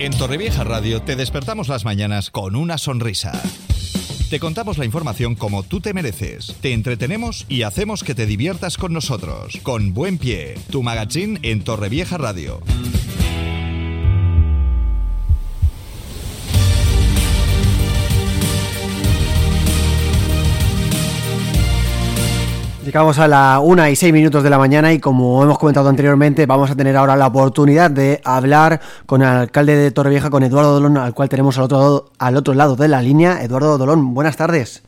En Torrevieja Radio te despertamos las mañanas con una sonrisa. Te contamos la información como tú te mereces. Te entretenemos y hacemos que te diviertas con nosotros. Con Buen Pie, tu magazine en Torrevieja Radio. Llegamos a la una y seis minutos de la mañana y como hemos comentado anteriormente, vamos a tener ahora la oportunidad de hablar con el alcalde de Torrevieja, con Eduardo Dolón, al cual tenemos al otro, al otro lado de la línea. Eduardo Dolón, buenas tardes.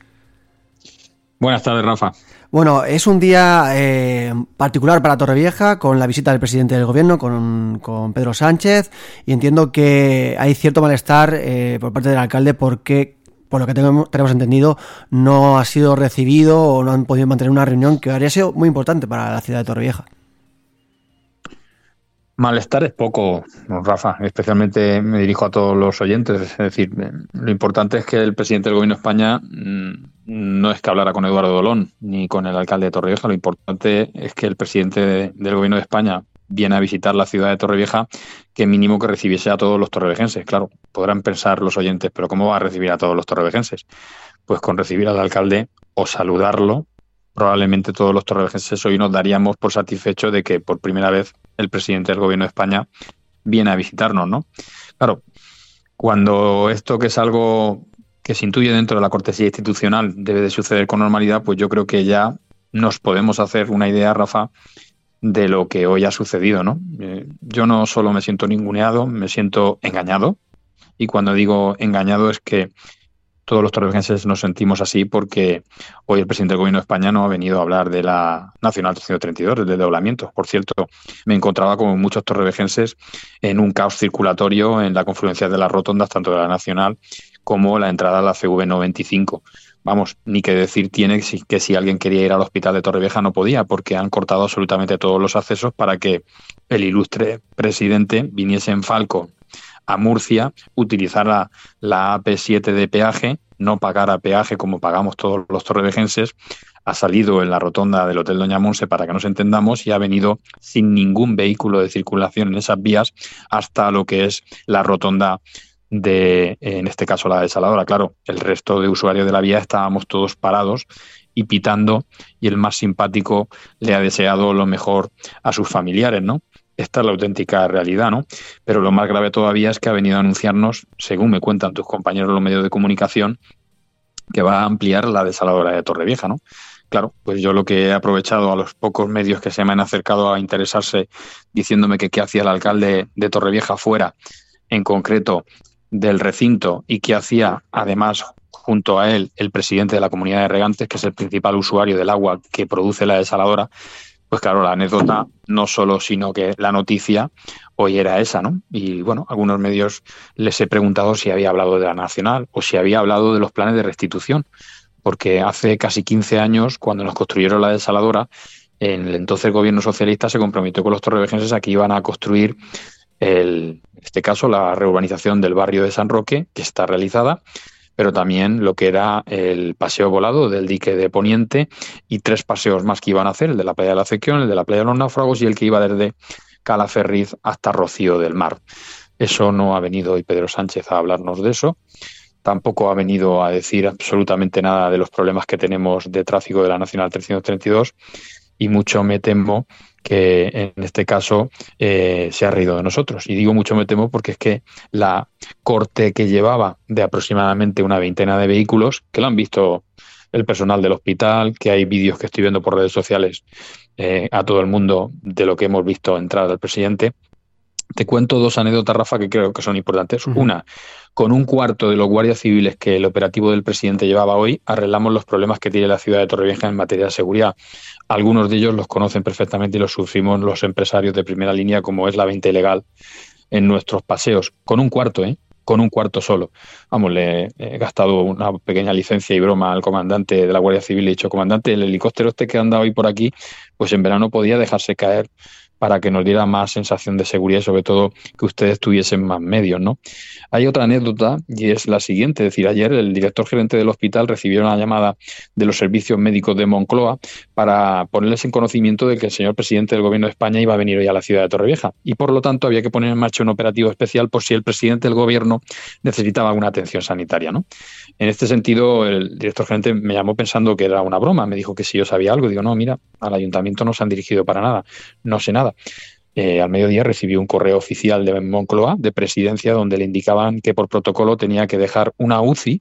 Buenas tardes, Rafa. Bueno, es un día eh, particular para Torrevieja con la visita del presidente del gobierno, con, Pedro Sánchez, y entiendo que hay cierto malestar eh, por parte del alcalde porque por lo que tenemos, entendido, no ha sido recibido o no han podido mantener una reunión que habría sido muy importante para la ciudad de Torrevieja. Malestar es poco, Rafa. Especialmente me dirijo a todos los oyentes. Es decir, lo importante es que el presidente del Gobierno de España mm, no es que hablara con Eduardo Dolón ni con el alcalde de Torrevieja. Lo importante es que el presidente del Gobierno de España viene a visitar la ciudad de Torrevieja, que mínimo que recibiese a todos los torrevejenses. Claro, podrán pensar los oyentes, pero ¿cómo va a recibir a todos los torrevejenses? Pues con recibir al alcalde o saludarlo, probablemente todos los torrevejenses hoy nos daríamos por satisfecho de que por primera vez el presidente del gobierno de España viene a visitarnos, ¿no? Claro, cuando esto que es algo que se intuye dentro de la cortesía institucional debe de suceder con normalidad, pues yo creo que ya nos podemos hacer una idea, Rafa, de lo que hoy ha sucedido, ¿no? Eh, yo no solo me siento ninguneado, me siento engañado. Y cuando digo engañado es que todos los torrevejenses nos sentimos así porque hoy el presidente del gobierno de España no ha venido a hablar de la Nacional 332, del desdoblamiento. Por cierto, me encontraba como muchos torrevejenses en un caos circulatorio en la confluencia de las rotondas, tanto de la Nacional como la entrada a la CV 95 vamos, ni que decir tiene que si alguien quería ir al hospital de Torrevieja no podía, porque han cortado absolutamente todos los accesos para que el ilustre presidente viniese en Falco a Murcia, utilizara la AP7 de peaje, no pagara peaje como pagamos todos los torrevejenses, ha salido en la rotonda del Hotel Doña Monse para que nos entendamos y ha venido sin ningún vehículo de circulación en esas vías hasta lo que es la rotonda de, en este caso, la desaladora. Claro, el resto de usuarios de la vía estábamos todos parados y pitando y el más simpático le ha deseado lo mejor a sus familiares, ¿no? Esta es la auténtica realidad, ¿no? Pero lo más grave todavía es que ha venido a anunciarnos, según me cuentan tus compañeros de los medios de comunicación, que va a ampliar la desaladora de Torrevieja, ¿no? Claro, pues yo lo que he aprovechado a los pocos medios que se me han acercado a interesarse diciéndome que qué hacía el alcalde de Torrevieja fuera, en concreto del recinto y que hacía además junto a él el presidente de la comunidad de regantes, que es el principal usuario del agua que produce la desaladora, pues claro, la anécdota no solo, sino que la noticia hoy era esa, ¿no? Y bueno, algunos medios les he preguntado si había hablado de la nacional o si había hablado de los planes de restitución, porque hace casi 15 años, cuando nos construyeron la desaladora, en el entonces gobierno socialista se comprometió con los torrevejenses a que iban a construir el, en este caso la reurbanización del barrio de San Roque, que está realizada, pero también lo que era el paseo volado del dique de Poniente y tres paseos más que iban a hacer, el de la playa de la Cequión, el de la playa de los Náufragos y el que iba desde Calaferriz hasta Rocío del Mar. Eso no ha venido hoy Pedro Sánchez a hablarnos de eso. Tampoco ha venido a decir absolutamente nada de los problemas que tenemos de tráfico de la Nacional 332 y mucho me temo que en este caso eh, se ha reído de nosotros. Y digo mucho me temo porque es que la corte que llevaba de aproximadamente una veintena de vehículos, que lo han visto el personal del hospital, que hay vídeos que estoy viendo por redes sociales eh, a todo el mundo de lo que hemos visto entrar al presidente, te cuento dos anécdotas, Rafa, que creo que son importantes. Una, con un cuarto de los guardias civiles que el operativo del presidente llevaba hoy, arreglamos los problemas que tiene la ciudad de Torrevieja en materia de seguridad. Algunos de ellos los conocen perfectamente y los sufrimos los empresarios de primera línea, como es la venta ilegal en nuestros paseos, con un cuarto, ¿eh? con un cuarto solo. Vamos, le he gastado una pequeña licencia y broma al comandante de la Guardia Civil. Le he dicho, comandante, el helicóptero este que anda hoy por aquí, pues en verano podía dejarse caer para que nos diera más sensación de seguridad y sobre todo que ustedes tuviesen más medios, ¿no? Hay otra anécdota y es la siguiente, es decir, ayer el director gerente del hospital recibió una llamada de los servicios médicos de Moncloa para ponerles en conocimiento de que el señor presidente del gobierno de España iba a venir hoy a la ciudad de Torrevieja y por lo tanto había que poner en marcha un operativo especial por si el presidente del gobierno necesitaba alguna atención sanitaria, ¿no? En este sentido, el director gerente me llamó pensando que era una broma, me dijo que si yo sabía algo, digo, no, mira, al ayuntamiento no se han dirigido para nada, no sé nada. Eh, al mediodía recibí un correo oficial de Moncloa, de presidencia, donde le indicaban que por protocolo tenía que dejar una UCI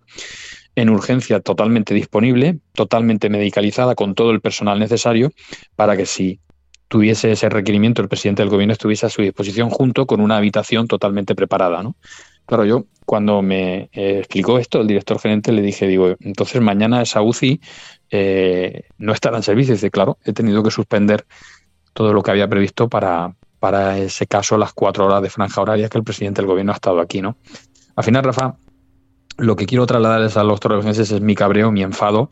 en urgencia totalmente disponible, totalmente medicalizada, con todo el personal necesario, para que si tuviese ese requerimiento, el presidente del gobierno estuviese a su disposición junto con una habitación totalmente preparada. ¿no? Claro, yo cuando me eh, explicó esto, el director gerente le dije, digo, entonces mañana esa UCI eh, no estará en servicio. Dice, claro, he tenido que suspender todo lo que había previsto para, para ese caso las cuatro horas de franja horaria que el presidente del gobierno ha estado aquí, ¿no? Al final, Rafa, lo que quiero trasladarles a los torrevejenses es mi cabreo, mi enfado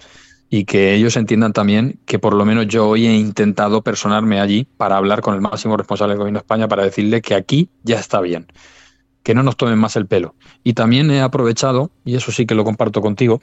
y que ellos entiendan también que por lo menos yo hoy he intentado personarme allí para hablar con el máximo responsable del gobierno de España para decirle que aquí ya está bien que no nos tomen más el pelo. Y también he aprovechado, y eso sí que lo comparto contigo,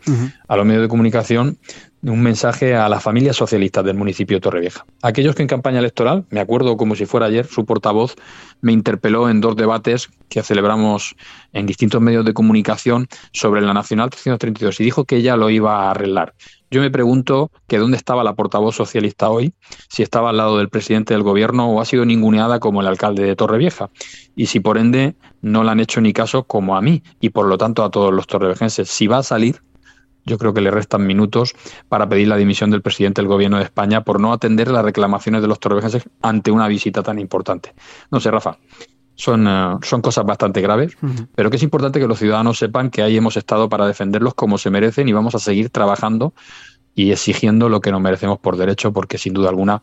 a los medios de comunicación, un mensaje a las familias socialistas del municipio de Torrevieja. Aquellos que en campaña electoral, me acuerdo como si fuera ayer, su portavoz me interpeló en dos debates que celebramos en distintos medios de comunicación sobre la Nacional 332 y dijo que ella lo iba a arreglar. Yo me pregunto que dónde estaba la portavoz socialista hoy, si estaba al lado del presidente del gobierno o ha sido ninguneada como el alcalde de Torrevieja, y si por ende no le han hecho ni caso como a mí y por lo tanto a todos los torrevejenses. Si va a salir, yo creo que le restan minutos para pedir la dimisión del presidente del gobierno de España por no atender las reclamaciones de los torrevejenses ante una visita tan importante. No sé, Rafa, son, eh, son cosas bastante graves, pero que es importante que los ciudadanos sepan que ahí hemos estado para defenderlos como se merecen y vamos a seguir trabajando y exigiendo lo que nos merecemos por derecho, porque sin duda alguna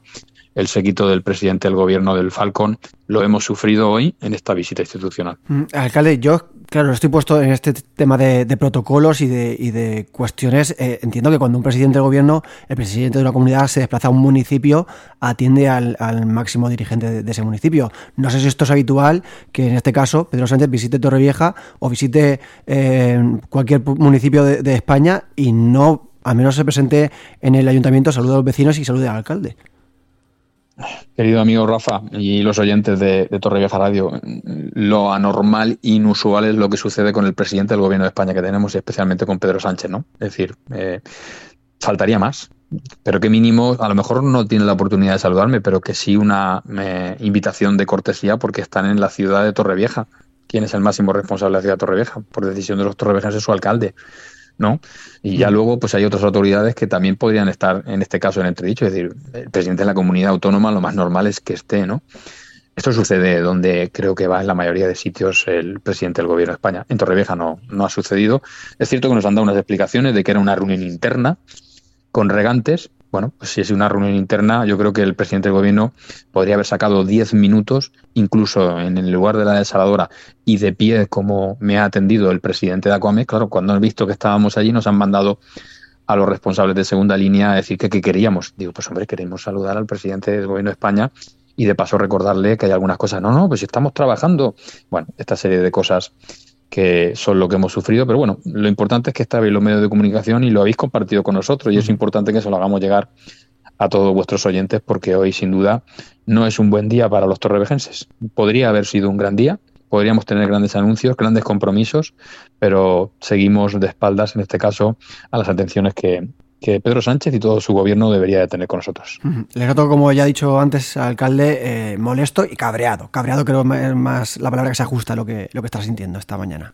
el séquito del presidente del gobierno del Falcón lo hemos sufrido hoy en esta visita institucional. Mm, alcalde, yo, claro, estoy puesto en este tema de, protocolos y de, y de cuestiones. Eh, entiendo que cuando un presidente del gobierno, el presidente de una comunidad se desplaza a un municipio, atiende al, máximo dirigente de, ese municipio. No sé si esto es habitual, que en este caso Pedro Sánchez visite Torrevieja o visite eh, cualquier municipio de, de España y no al menos se presente en el ayuntamiento, salude a los vecinos y salude al alcalde. Querido amigo Rafa y los oyentes de, de Radio, lo anormal, inusual es lo que sucede con el presidente del gobierno de España que tenemos y especialmente con Pedro Sánchez, ¿no? Es decir, eh, faltaría más, pero que mínimo, a lo mejor no tiene la oportunidad de saludarme, pero que sí una eh, invitación de cortesía porque están en la ciudad de Torrevieja. ¿Quién es el máximo responsable de la ciudad de Torrevieja? Por decisión de los torreviejas es su alcalde. ¿No? Y ya luego pues hay otras autoridades que también podrían estar en este caso en entredicho, es decir, el presidente de la comunidad autónoma lo más normal es que esté, ¿no? Esto sucede donde creo que va en la mayoría de sitios el presidente del gobierno de España. En Torrevieja no, no ha sucedido. Es cierto que nos han dado unas explicaciones de que era una reunión interna con regantes, bueno, pues si es una reunión interna, yo creo que el presidente del gobierno podría haber sacado 10 minutos, incluso en el lugar de la desaladora y de pie, como me ha atendido el presidente de. Claro, cuando han visto que estábamos allí, nos han mandado a los responsables de segunda línea a decir que queríamos. Digo, pues hombre, queremos saludar al presidente del gobierno de España y de paso recordarle que hay algunas cosas. No, no, pues estamos trabajando. Bueno, esta serie de cosas que son lo que hemos sufrido, pero bueno, lo importante es que estáis los medios de comunicación y lo habéis compartido con nosotros y es importante que se lo hagamos llegar a todos vuestros oyentes porque hoy sin duda no es un buen día para los torrevejenses. Podría haber sido un gran día, podríamos tener grandes anuncios, grandes compromisos, pero seguimos de espaldas en este caso a las atenciones que, que Pedro Sánchez y todo su gobierno debería de tener con nosotros. Le noto, como ya ha dicho antes, alcalde, eh, molesto y cabreado. Cabreado creo es más la palabra que se ajusta a lo que, lo que está sintiendo esta mañana.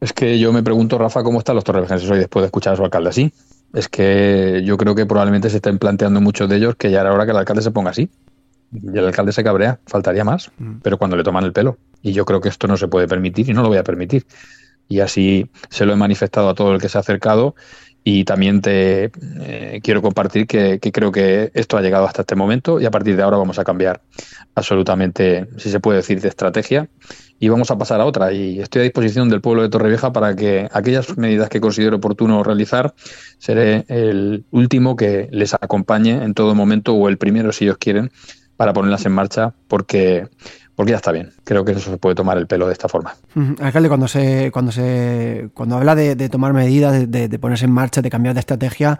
Es que yo me pregunto, Rafa, cómo están los torrevejenses hoy después de escuchar a su alcalde así. Es que yo creo que probablemente se estén planteando muchos de ellos que ya era hora que el alcalde se ponga así. Y el alcalde se cabrea, faltaría más, pero cuando le toman el pelo. Y yo creo que esto no se puede permitir y no lo voy a permitir. Y así se lo he manifestado a todo el que se ha acercado Y también te eh, quiero compartir que, creo que esto ha llegado hasta este momento y a partir de ahora vamos a cambiar absolutamente, si se puede decir, de estrategia y vamos a pasar a otra. Y estoy a disposición del pueblo de Torrevieja para que aquellas medidas que considero oportuno realizar, seré el último que les acompañe en todo momento o el primero si ellos quieren para ponerlas en marcha porque porque ya está bien. Creo que eso se puede tomar el pelo de esta forma. Alcalde, cuando se, cuando se, cuando habla de, tomar medidas, de, ponerse en marcha, de cambiar de estrategia,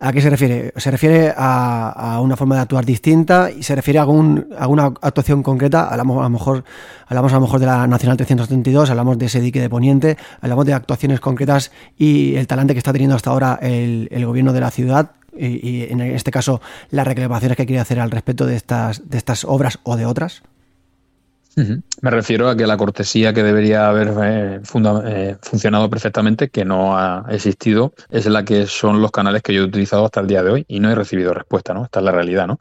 ¿a qué se refiere? ¿Se refiere a, una forma de actuar distinta? ¿Y se refiere a, algún, alguna actuación concreta? Hablamos a lo mejor, hablamos a lo mejor de la Nacional 332, hablamos de ese dique de Poniente, hablamos de actuaciones concretas y el talante que está teniendo hasta ahora el, el gobierno de la ciudad y, y, en este caso las reclamaciones que quiere hacer al respecto de estas, de estas obras o de otras? Me refiero a que la cortesía que debería haber eh, eh, funcionado perfectamente, que no ha existido, es la que son los canales que yo he utilizado hasta el día de hoy y no he recibido respuesta, ¿no? Esta es la realidad, ¿no?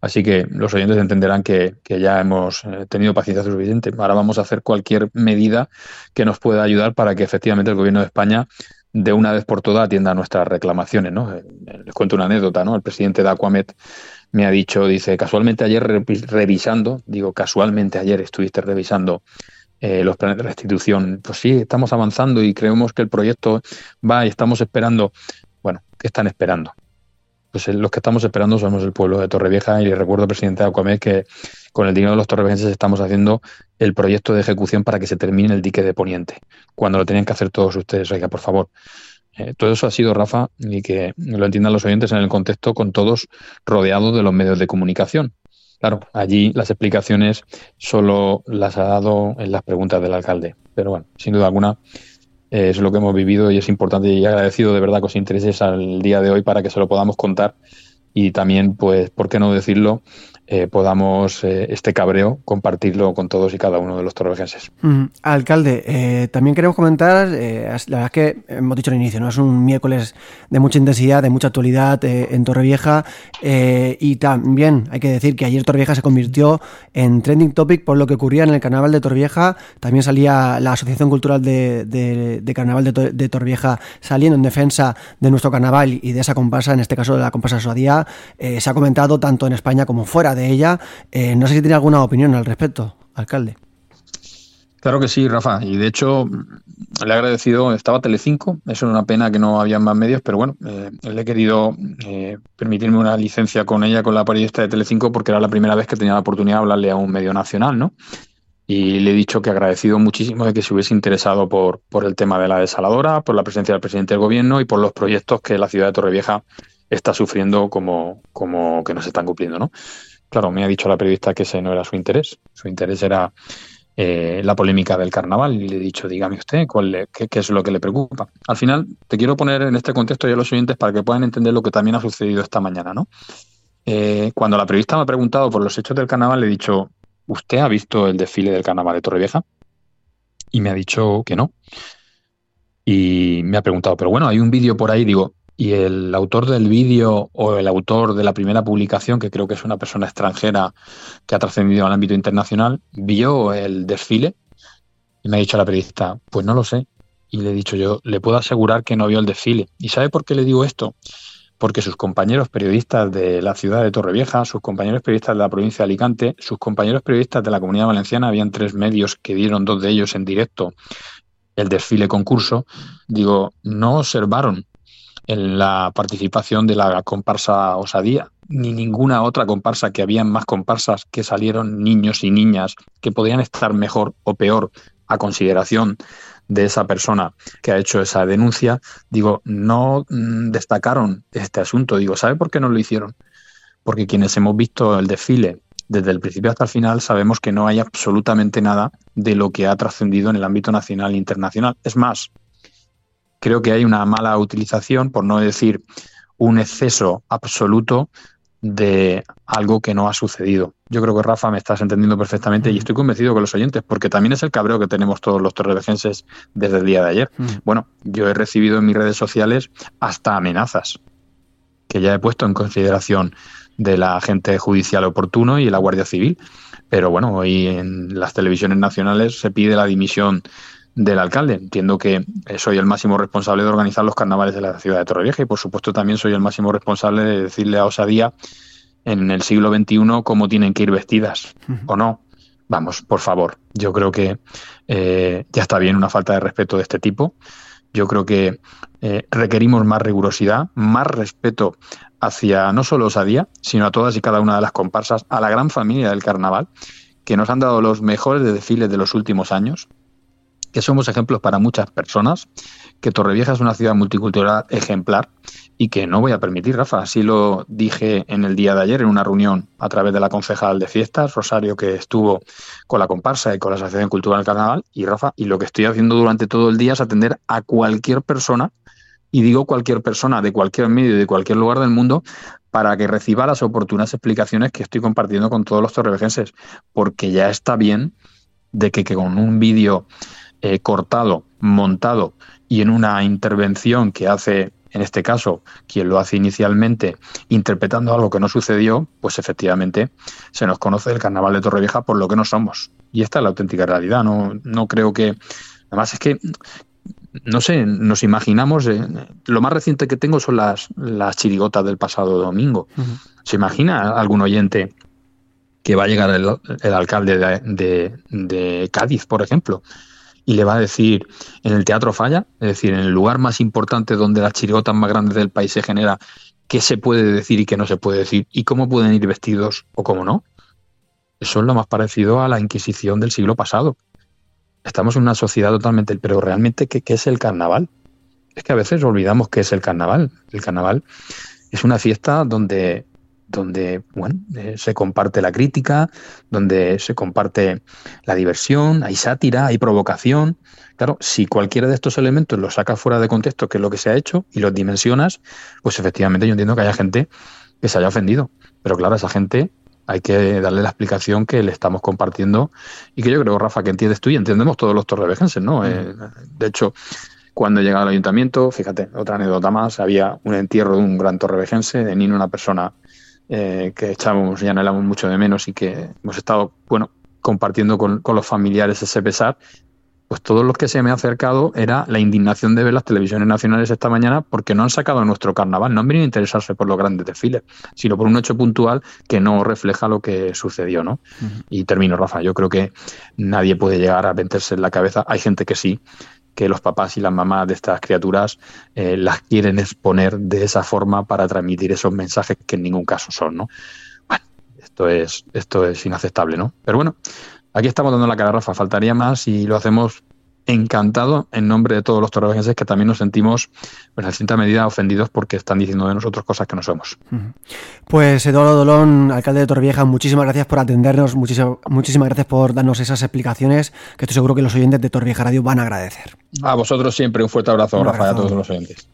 Así que los oyentes entenderán que, ya hemos eh, tenido paciencia suficiente. Ahora vamos a hacer cualquier medida que nos pueda ayudar para que efectivamente el gobierno de España de una vez por todas atienda nuestras reclamaciones. Les cuento una anécdota, ¿no? El presidente de Aquamet me ha dicho, dice, casualmente ayer revisando, digo, casualmente ayer estuviste revisando eh, los planes de restitución. Pues sí, estamos avanzando y creemos que el proyecto va y estamos esperando. Bueno, ¿qué están esperando? Pues eh, los que estamos esperando somos el pueblo de Torrevieja y le recuerdo, presidente de Aquamed, que con el dinero de los torreviejenses estamos haciendo el proyecto de ejecución para que se termine el dique de Poniente, cuando lo tenían que hacer todos ustedes. Oiga, por favor, eh, todo eso ha sido, Rafa, y que lo entiendan los oyentes en el contexto con todos rodeados de los medios de comunicación. Claro, allí las explicaciones solo las ha dado en las preguntas del alcalde. Pero bueno, sin duda alguna eh, es lo que hemos vivido y es importante y agradecido de verdad que os intereses al día de hoy para que se lo podamos contar y también, pues, ¿por qué no decirlo? Eh, podamos eh, este cabreo compartirlo con todos y cada uno de los torrevejenses. Mm, alcalde, eh, también queremos comentar, la verdad es que hemos dicho al inicio, no es un miércoles de mucha intensidad, de mucha actualidad en Torrevieja y también hay que decir que ayer Torrevieja se convirtió en trending topic por lo que ocurría en el carnaval de Torrevieja, también salía la Asociación Cultural de, Carnaval de, de, Torrevieja saliendo en defensa de nuestro carnaval y de esa comparsa, en este caso de la comparsa Suadía, se ha comentado tanto en España como fuera de ella. Eh, no sé si tiene alguna opinión al respecto, alcalde. Claro que sí, Rafa. Y de hecho, le he agradecido, estaba Telecinco, eso era una pena que no había más medios, pero bueno, eh, le he querido eh, permitirme una licencia con ella, con la periodista de Telecinco, porque era la primera vez que tenía la oportunidad de hablarle a un medio nacional, ¿no? Y le he dicho que agradecido muchísimo de que se hubiese interesado por, por el tema de la desaladora, por la presencia del presidente del gobierno y por los proyectos que la ciudad de Torrevieja está sufriendo como, como que no se están cumpliendo, ¿no? Claro, me ha dicho la periodista que ese no era su interés. Su interés era eh, la polémica del carnaval y le he dicho, dígame usted, cuál qué, es lo que le preocupa. Al final, te quiero poner en este contexto ya los oyentes para que puedan entender lo que también ha sucedido esta mañana, ¿no? Eh, cuando la periodista me ha preguntado por los hechos del carnaval, le he dicho, ¿usted ha visto el desfile del carnaval de Torrevieja? Y me ha dicho que no. Y me ha preguntado, pero bueno, hay un vídeo por ahí, digo, y el autor del vídeo o el autor de la primera publicación, que creo que es una persona extranjera que ha trascendido al ámbito internacional, vio el desfile y me ha dicho a la periodista, pues no lo sé. Y le he dicho yo, le puedo asegurar que no vio el desfile. ¿Y sabe por qué le digo esto? Porque sus compañeros periodistas de la ciudad de Torrevieja, sus compañeros periodistas de la provincia de Alicante, sus compañeros periodistas de la comunidad valenciana, habían tres medios que dieron dos de ellos en directo el desfile concurso, digo, no observaron en la participación de la comparsa Osadía, ni ninguna otra comparsa, que habían más comparsas que salieron niños y niñas que podían estar mejor o peor a consideración de esa persona que ha hecho esa denuncia, digo, no mm, destacaron este asunto. Digo, ¿sabe por qué no lo hicieron? Porque quienes hemos visto el desfile desde el principio hasta el final sabemos que no hay absolutamente nada de lo que ha trascendido en el ámbito nacional e internacional. Es más, creo que hay una mala utilización, por no decir un exceso absoluto de algo que no ha sucedido. Yo creo que Rafa me estás entendiendo perfectamente y estoy convencido con los oyentes, porque también es el cabreo que tenemos todos los torrevejenses desde el día de ayer. Bueno, yo he recibido en mis redes sociales hasta amenazas que ya he puesto en consideración de la agente judicial oportuno y la Guardia Civil. Pero bueno, hoy en las televisiones nacionales se pide la dimisión del alcalde. Entiendo que soy el máximo responsable de organizar los carnavales de la ciudad de Torrevieja y por supuesto también soy el máximo responsable de decirle a Osadía en el siglo XXI cómo tienen que ir vestidas o no. Vamos, por favor, yo creo que eh, ya está bien una falta de respeto de este tipo. Yo creo que eh, requerimos más rigurosidad, más respeto hacia no solo Osadía, sino a todas y cada una de las comparsas, a la gran familia del carnaval, que nos han dado los mejores desfiles de los últimos años, que somos ejemplos para muchas personas, que Torrevieja es una ciudad multicultural ejemplar y que no voy a permitir, Rafa. Así lo dije en el día de ayer en una reunión a través de la concejal de fiestas, Rosario, que estuvo con la comparsa y con la Asociación Cultural Carnaval. Y Rafa, y lo que estoy haciendo durante todo el día es atender a cualquier persona, y digo cualquier persona de cualquier medio y de cualquier lugar del mundo, para que reciba las oportunas explicaciones que estoy compartiendo con todos los torrevejenses, porque ya está bien de que, que con un vídeo eh, cortado, montado y en una intervención que hace, en este caso, quien lo hace inicialmente, interpretando algo que no sucedió, pues efectivamente se nos conoce el carnaval de Torrevieja por lo que no somos. Y esta es la auténtica realidad. No, no creo que. Además, es que no sé, nos imaginamos, eh, lo más reciente que tengo son las, las chirigotas del pasado domingo. ¿Se imagina algún oyente que va a llegar el, alcalde de, de, Cádiz, por ejemplo, y le va a decir en el Teatro Falla, es decir, en el lugar más importante donde las chirigotas más grandes del país se genera, qué se puede decir y qué no se puede decir, y cómo pueden ir vestidos o cómo no? Eso es lo más parecido a la Inquisición del siglo pasado. Estamos en una sociedad totalmente, pero realmente, ¿qué, qué es el carnaval? Es que a veces olvidamos qué es el carnaval. El carnaval es una fiesta donde donde bueno, eh, se comparte la crítica, donde se comparte la diversión, hay sátira, hay provocación. Claro, si cualquiera de estos elementos los sacas fuera de contexto, que es lo que se ha hecho, y los dimensionas, pues efectivamente yo entiendo que haya gente que se haya ofendido. Pero claro, a esa gente hay que darle la explicación que le estamos compartiendo y que yo creo, Rafa, que entiendes tú y entendemos todos los torrevejenses, ¿no? Mm. Eh, de hecho, cuando llegaba al ayuntamiento, fíjate, otra anécdota más, había un entierro de un gran torrevejense, de Nino, una persona eh, que echábamos y anhelamos mucho de menos y que hemos estado, bueno, compartiendo con, los familiares ese pesar, pues todos los que se me ha acercado era la indignación de ver las televisiones nacionales esta mañana porque no han sacado nuestro carnaval, no han venido a interesarse por los grandes desfiles, sino por un hecho puntual que no refleja lo que sucedió, ¿no? Y termino, Rafa, yo creo que nadie puede llegar a meterse en la cabeza, hay gente que sí, que los papás y las mamás de estas criaturas eh, las quieren exponer de esa forma para transmitir esos mensajes que en ningún caso son, ¿no? Bueno, esto es, esto es inaceptable, ¿no? Pero bueno, aquí estamos dando la cara, Rafa, faltaría más y lo hacemos encantado en nombre de todos los torrevejenses que también nos sentimos, pues, en cierta medida, ofendidos porque están diciendo de nosotros cosas que no somos. Pues Eduardo Dolón, alcalde de Torrevieja, muchísimas gracias por atendernos, muchísimas, muchísimas gracias por darnos esas explicaciones que estoy seguro que los oyentes de Torrevieja Radio van a agradecer. A vosotros siempre un fuerte abrazo, Rafa, a todos los oyentes.